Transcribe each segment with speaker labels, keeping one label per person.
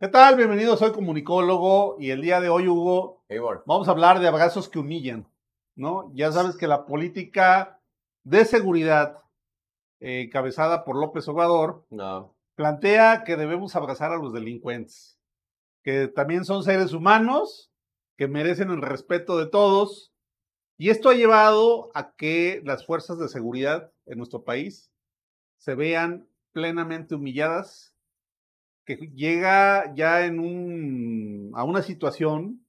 Speaker 1: ¿Qué tal? Bienvenido, soy comunicólogo y el día de hoy, Hugo,
Speaker 2: Hey,
Speaker 1: vamos a hablar de abrazos que humillan, ¿no? Ya sabes que la política de seguridad eh, encabezada por López Obrador
Speaker 2: No.
Speaker 1: plantea que debemos abrazar a los delincuentes, que también son seres humanos, que merecen el respeto de todos, y esto ha llevado a que las fuerzas de seguridad en nuestro país se vean plenamente humilladas, que llega ya en un, a una situación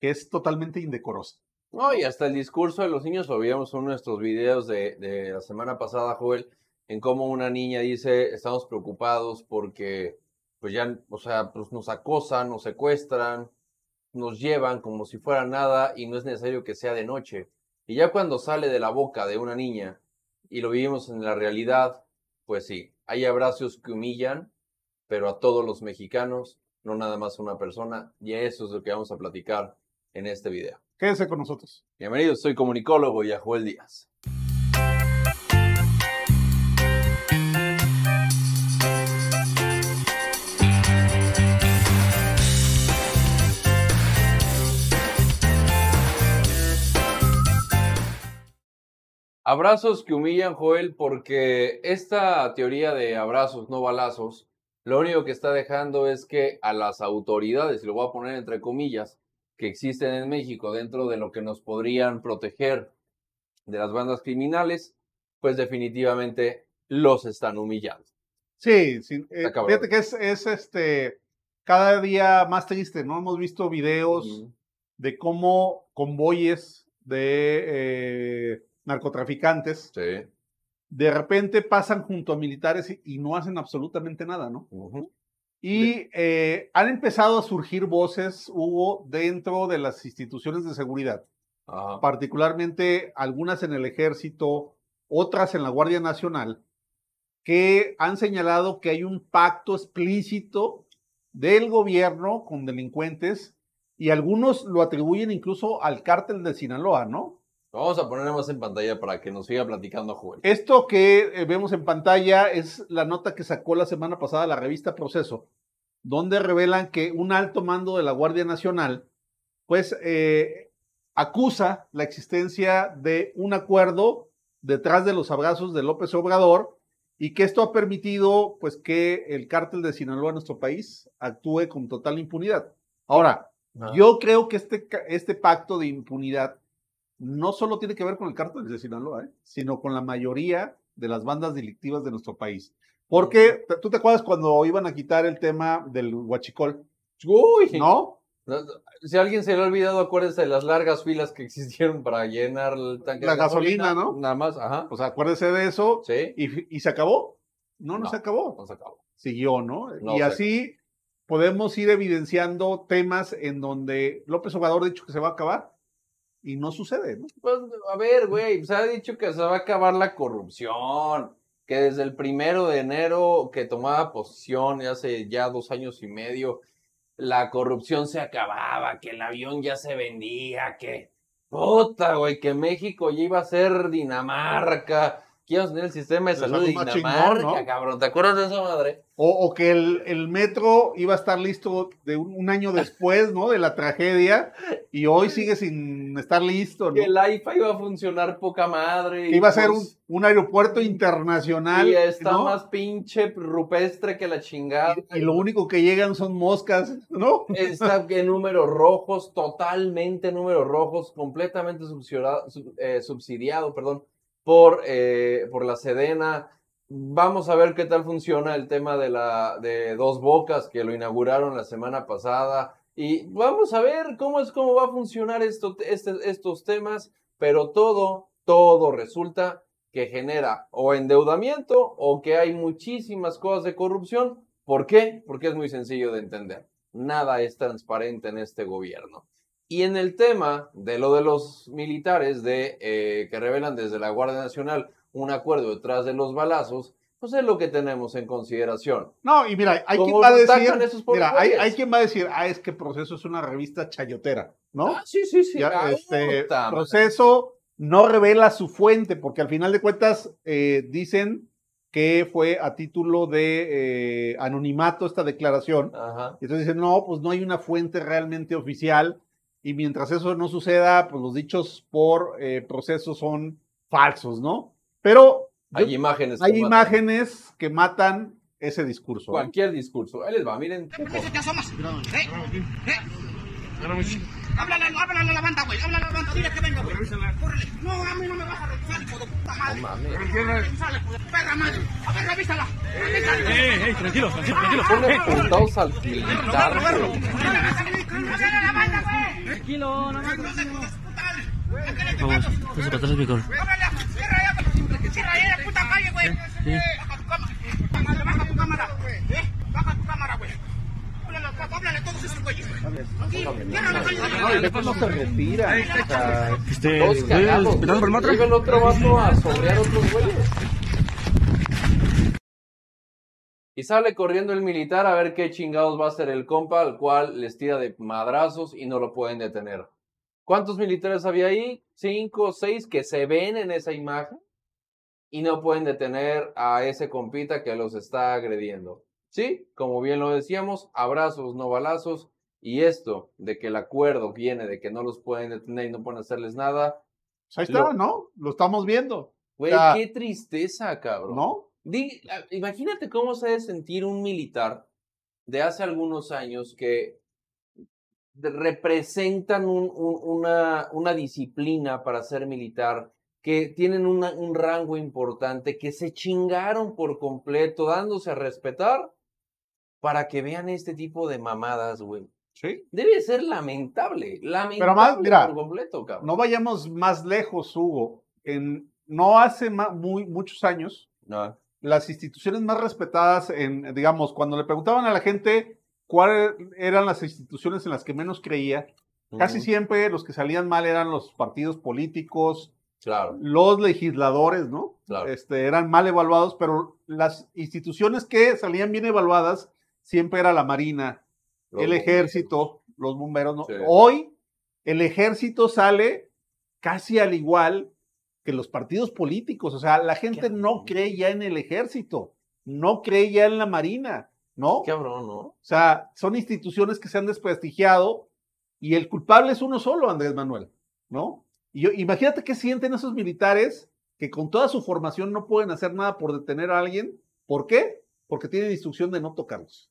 Speaker 1: que es totalmente indecorosa.
Speaker 2: No, y hasta el discurso de los niños, lo veíamos en nuestros videos de, de la semana pasada, Joel, en cómo una niña dice, estamos preocupados porque, pues ya, o sea, pues nos acosan, nos secuestran, nos llevan como si fuera nada y no es necesario que sea de noche. Y ya cuando sale de la boca de una niña y lo vivimos en la realidad, pues sí, hay abrazos que humillan, pero a todos los mexicanos, no nada más a una persona, y eso es lo que vamos a platicar en este video.
Speaker 1: Quédense con nosotros.
Speaker 2: Bienvenidos, soy comunicólogo y Joel Díaz. Abrazos que humillan, Joel, porque esta teoría de abrazos, no balazos, lo único que está dejando es que a las autoridades, y lo voy a poner entre comillas, que existen en México dentro de lo que nos podrían proteger de las bandas criminales, pues definitivamente los están humillando.
Speaker 1: Sí, sí eh, fíjate que es, es este cada día más triste, ¿no? Hemos visto videos de cómo convoyes de eh, narcotraficantes
Speaker 2: Sí.
Speaker 1: De repente pasan junto a militares y, y no hacen absolutamente nada, ¿no? Y eh, han empezado a surgir voces, Hugo, dentro de las instituciones de seguridad, particularmente algunas en el ejército, otras en la Guardia Nacional, que han señalado que hay un pacto explícito del gobierno con delincuentes y algunos lo atribuyen incluso al cártel de Sinaloa, ¿no?
Speaker 2: Vamos a poner más en pantalla para que nos siga platicando Joel.
Speaker 1: Esto que eh, vemos en pantalla es la nota que sacó la semana pasada la revista Proceso, donde revelan que un alto mando de la Guardia Nacional, pues, eh, acusa la existencia de un acuerdo detrás de los abrazos de López Obrador y que esto ha permitido, pues, que el cártel de Sinaloa en nuestro país actúe con total impunidad. Ahora,
Speaker 2: Ah.
Speaker 1: yo creo que este, este pacto de impunidad no solo tiene que ver con el cártel de Sinaloa, ¿eh? sino con la mayoría de las bandas delictivas de nuestro país. Porque, ¿tú te acuerdas cuando iban a quitar el tema del huachicol?
Speaker 2: Uy,
Speaker 1: ¿No?
Speaker 2: Si a alguien se le ha olvidado, acuérdense de las largas filas que existieron para llenar el tanque
Speaker 1: La
Speaker 2: de
Speaker 1: gasolina, ¿no?
Speaker 2: Nada más, ajá.
Speaker 1: O sea, acuérdese de eso.
Speaker 2: Sí,
Speaker 1: Y, y se acabó. No, no,
Speaker 2: No.
Speaker 1: se acabó.
Speaker 2: no se acabó.
Speaker 1: Siguió, ¿no?
Speaker 2: No
Speaker 1: y
Speaker 2: sé.
Speaker 1: así podemos ir evidenciando temas en donde López Obrador ha dicho que se va a acabar y no sucede, ¿no?
Speaker 2: Pues, a ver, güey, se ha dicho que se va a acabar la corrupción, que desde el primero de enero que tomaba posición, hace ya dos años y medio, la corrupción se acababa, que el avión ya se vendía, que puta, güey, que México ya iba a ser Dinamarca, a tener el sistema de salud de Dinamarca,
Speaker 1: chingón, ¿no?
Speaker 2: cabrón, ¿te acuerdas de esa madre?
Speaker 1: O, o que el, el metro iba a estar listo de un, un año después, ¿no? De la tragedia y hoy sigue sin estar listo, ¿no?
Speaker 2: Que el AIFA iba a funcionar poca madre.
Speaker 1: Que iba a ser un,
Speaker 2: pues-
Speaker 1: un aeropuerto internacional.
Speaker 2: Y está
Speaker 1: ¿no?
Speaker 2: más pinche rupestre que la chingada.
Speaker 1: Y, y lo único que llegan son moscas, ¿no?
Speaker 2: Está en números rojos, totalmente números rojos, completamente subsidiado, sub- eh, subsidiado perdón, por, eh, por la Sedena. Vamos a ver qué tal funciona el tema de, la, de Dos Bocas, que lo inauguraron la semana pasada. Y vamos a ver cómo es cómo va a funcionar este- estos temas, pero todo, todo resulta que genera o endeudamiento o que hay muchísimas cosas de corrupción. ¿Por qué? Porque es muy sencillo de entender. Nada es transparente en este gobierno. Y en el tema de lo de los militares de, eh, que revelan desde la Guardia Nacional un acuerdo detrás de los balazos, pues es lo que tenemos en consideración.
Speaker 1: No, y mira, hay quien
Speaker 2: ¿Cómo
Speaker 1: va a decir, mira, hay, hay quien va a decir, ah, es que Proceso es una revista chayotera, ¿no?
Speaker 2: Ah, sí, sí, sí.
Speaker 1: Ya,
Speaker 2: Ah,
Speaker 1: este, proceso no revela su fuente, porque al final de cuentas eh, dicen que fue a título de eh, anonimato esta declaración.
Speaker 2: Ajá.
Speaker 1: Y entonces dicen, no, pues no hay una fuente realmente oficial y mientras eso no suceda, pues los dichos por eh, proceso son falsos, ¿no? Pero yo-
Speaker 2: Hay imágenes. que
Speaker 1: hay
Speaker 2: matan.
Speaker 1: imágenes que matan ese discurso. ¿eh?
Speaker 2: Cualquier discurso. Ahí les va, miren.
Speaker 3: ¿Por qué te asomas? ¿Eh? ¿Eh? Háblale, háblale a la banda, güey. Háblale a la banda. Dile que venga, güey. Córrele. No, a mí no me vas a revisar, hijo de puta madre.
Speaker 2: No mames.
Speaker 3: Perra madre. A ver, revísala. Revísala.
Speaker 4: Eh, eh, tranquilo, tranquilo, tranquilo.
Speaker 2: Pone puntados al militar, güey.
Speaker 3: Háblale a la banda.
Speaker 4: Tranquilo, no
Speaker 3: madre.
Speaker 4: Vamos, entonces para atrás,
Speaker 3: a cierra ahí, la puta calle, güey. Baja tu cámara. Baja tu cámara. ¿Eh? Baja tu cámara, güey. Háblale, todos esos güeyes. Aquí, cierra la calle.
Speaker 1: No, y después no se sea,
Speaker 4: Este, ¿eh, esperando por el
Speaker 2: otro vato a sobrear otros güeyes. Y sale corriendo el militar a ver qué chingados va a hacer el compa, al cual les tira de madrazos y no lo pueden detener. ¿Cuántos militares había ahí? Cinco o seis que se ven en esa imagen y no pueden detener a ese compita que los está agrediendo. Sí, como bien lo decíamos, abrazos, no balazos. Y esto de que el acuerdo viene de que no los pueden detener y no pueden hacerles nada,
Speaker 1: pues ahí está,
Speaker 2: Lo-
Speaker 1: ¿no? Lo estamos viendo,
Speaker 2: Güey, qué tristeza, cabrón.
Speaker 1: ¿no?
Speaker 2: Di- a- imagínate cómo se debe sentir un militar de hace algunos años que representan un- un- una, una disciplina para ser militar, que tienen una- un rango importante, que se chingaron por completo, dándose a respetar, para que vean este tipo de mamadas, güey.
Speaker 1: Sí.
Speaker 2: Debe ser lamentable, lamentable
Speaker 1: además, mira,
Speaker 2: por completo, cabrón.
Speaker 1: No vayamos más lejos, Hugo. En, no hace muy, muchos años,
Speaker 2: No.
Speaker 1: Las instituciones más respetadas en, digamos, cuando le preguntaban a la gente cuáles eran las instituciones en las que menos creía, casi siempre los que salían mal eran los partidos políticos,
Speaker 2: Claro,
Speaker 1: los legisladores, ¿no?
Speaker 2: claro.
Speaker 1: Este, eran mal evaluados, pero las instituciones que salían bien evaluadas siempre era la Marina,
Speaker 2: Los
Speaker 1: el ejército, los bomberos. ¿no?
Speaker 2: Sí.
Speaker 1: Hoy el ejército sale casi al igual que los partidos políticos. O sea, la gente
Speaker 2: Qué
Speaker 1: no cree ya en el ejército, no cree ya en la Marina, ¿no?
Speaker 2: Qué cabrón, ¿no?
Speaker 1: O sea, son instituciones que se han desprestigiado y el culpable es uno solo, Andrés Manuel, ¿no? Y yo- imagínate qué sienten esos militares que con toda su formación no pueden hacer nada por detener a alguien. ¿Por qué? Porque tienen instrucción de no tocarlos.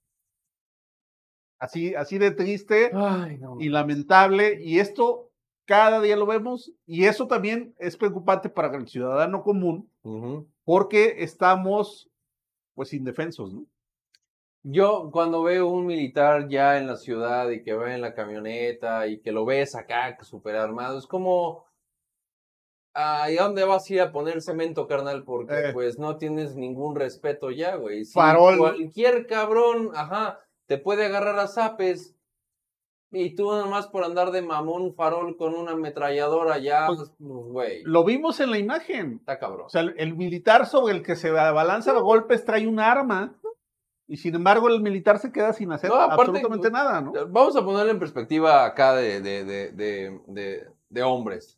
Speaker 1: Así, así de triste
Speaker 2: Ay, no.
Speaker 1: y lamentable. Y esto cada día lo vemos. Y eso también es preocupante para el ciudadano común porque estamos pues indefensos, ¿no?
Speaker 2: Yo cuando veo un militar ya en la ciudad y que va en la camioneta y que lo ves acá súper armado, es como, ¿y a dónde vas a ir a poner cemento, carnal? Porque
Speaker 1: Eh.
Speaker 2: pues no tienes ningún respeto ya, güey. Si
Speaker 1: Farol.
Speaker 2: Cualquier cabrón, ajá, te puede agarrar a zapes y tú nomás por andar de mamón farol con una ametralladora ya,
Speaker 1: Pues,
Speaker 2: pues, güey,
Speaker 1: Lo vimos en la imagen.
Speaker 2: está cabrón.
Speaker 1: O sea, el, el militar sobre el que se abalanza a golpes trae un arma y sin embargo el militar se queda sin hacer
Speaker 2: No, aparte,
Speaker 1: absolutamente nada, ¿no?
Speaker 2: Vamos a ponerlo en perspectiva acá de, de, de, de, de, de hombres.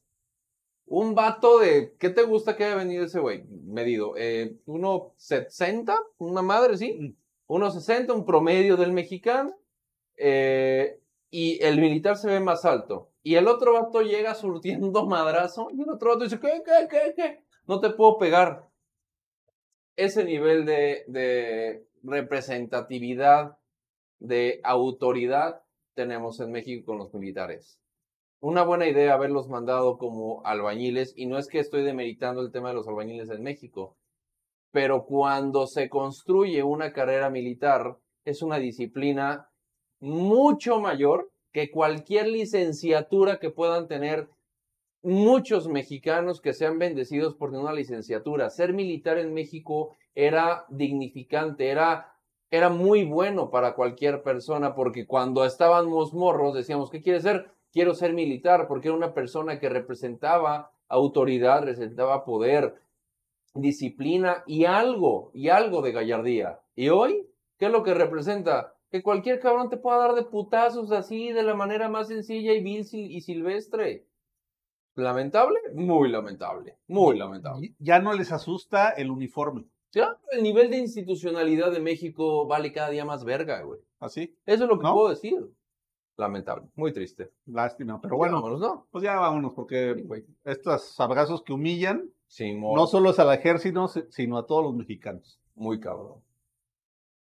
Speaker 2: Un vato de, ¿qué te gusta que haya venido ese güey? Medido. Eh, ¿Uno 60? ¿Una madre, sí? Uno 60, un promedio del mexicano. eh, y el militar se ve más alto. Y el otro vato llega surtiendo madrazo. Y el otro vato dice, ¿qué, qué, qué, qué? No te puedo pegar. Ese nivel de, de representatividad, de autoridad tenemos en México con los militares. Una buena idea haberlos mandado como albañiles, y no es que estoy demeritando el tema de los albañiles en México, pero cuando se construye una carrera militar, es una disciplina mucho mayor que cualquier licenciatura que puedan tener muchos mexicanos que sean bendecidos por tener una licenciatura. Ser militar en México era dignificante, era, era muy bueno para cualquier persona, porque cuando estábamos morros decíamos, ¿qué quieres ser? Quiero ser militar, porque era una persona que representaba autoridad, representaba poder, disciplina y algo, y algo de gallardía. Y hoy, ¿qué es lo que representa? Que cualquier cabrón te pueda dar de putazos así, de la manera más sencilla y vil y silvestre. ¿Lamentable? Muy lamentable, muy lamentable.
Speaker 1: Ya no les asusta el uniforme.
Speaker 2: Ya, el nivel de institucionalidad de México vale cada día más verga, güey.
Speaker 1: Así,
Speaker 2: Eso es lo que
Speaker 1: ¿No?
Speaker 2: puedo decir. Lamentable, muy triste.
Speaker 1: lástima. Pero bueno,
Speaker 2: Vámonos, ¿no?
Speaker 1: pues ya vámonos, porque
Speaker 2: Güey.
Speaker 1: estos abrazos que humillan no solo es al ejército, sino a todos los mexicanos.
Speaker 2: muy cabrón.